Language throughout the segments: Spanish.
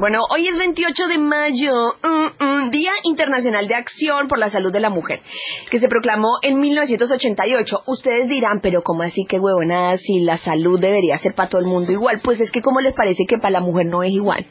Bueno, hoy es 28 de mayo, mm, mm, Día Internacional de Acción por la Salud de la Mujer, que se proclamó en 1988. Ustedes dirán, pero ¿cómo así que huevonada si la salud debería ser para todo el mundo igual? Pues es que ¿cómo les parece que para la mujer no es igual?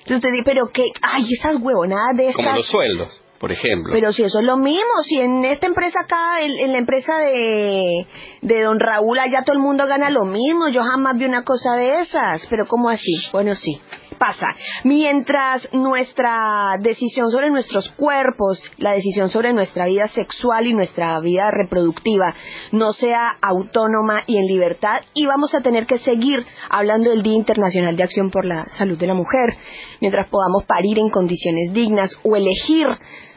Entonces usted dice, pero qué, ay, esas huevonadas de estas... Como los sueldos por ejemplo. Pero si eso es lo mismo, si en esta empresa acá, en, la empresa de, de don Raúl, allá todo el mundo gana lo mismo, yo jamás vi una cosa de esas, pero ¿cómo así? Bueno, sí, pasa. Mientras nuestra decisión sobre nuestros cuerpos, la decisión sobre nuestra vida sexual y nuestra vida reproductiva no sea autónoma y en libertad, y vamos a tener que seguir hablando del Día Internacional de Acción por la Salud de la Mujer, mientras podamos parir en condiciones dignas o elegir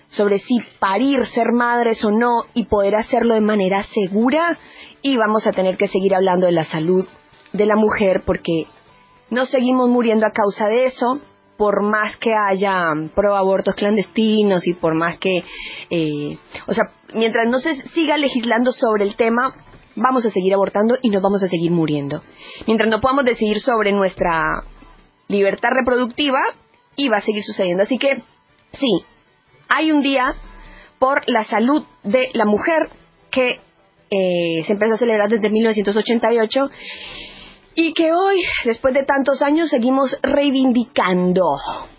sobre si parir, ser madres o no y poder hacerlo de manera segura y vamos a tener que seguir hablando de la salud de la mujer porque no seguimos muriendo a causa de eso por más que haya proabortos clandestinos y por más que, eh, o sea, mientras no se siga legislando sobre el tema, vamos a seguir abortando y nos vamos a seguir muriendo. Mientras no podamos decidir sobre nuestra libertad reproductiva, y va a seguir sucediendo. Así que, sí, hay un día por la salud de la mujer que eh, se empezó a celebrar desde 1988 y que hoy, después de tantos años, seguimos reivindicando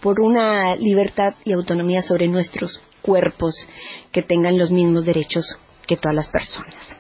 por una libertad y autonomía sobre nuestros cuerpos que tengan los mismos derechos que todas las personas.